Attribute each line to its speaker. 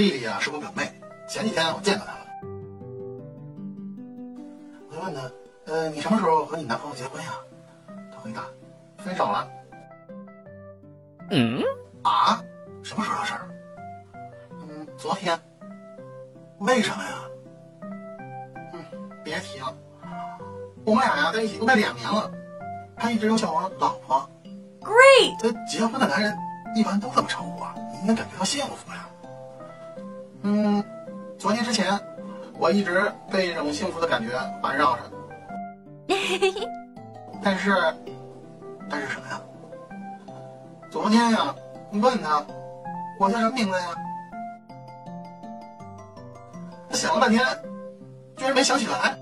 Speaker 1: 丽丽啊是我表妹，前几天我见到她了。我就问她，呃，你什么时候和你男朋友结婚呀？她回答，分手了。
Speaker 2: 嗯？
Speaker 1: 啊？什么时候的事儿？嗯，昨天。为什么呀？嗯，别提了。我们俩呀在一起都快两年了，他一直都叫我老婆。
Speaker 3: Great！
Speaker 1: 这结婚的男人一般都这么称呼啊，你应该感觉到幸福呀。嗯，昨天之前，我一直被这种幸福的感觉环绕着。但是，但是什么呀？昨天呀，你问他，我叫什么名字呀？他想了半天，居然没想起来。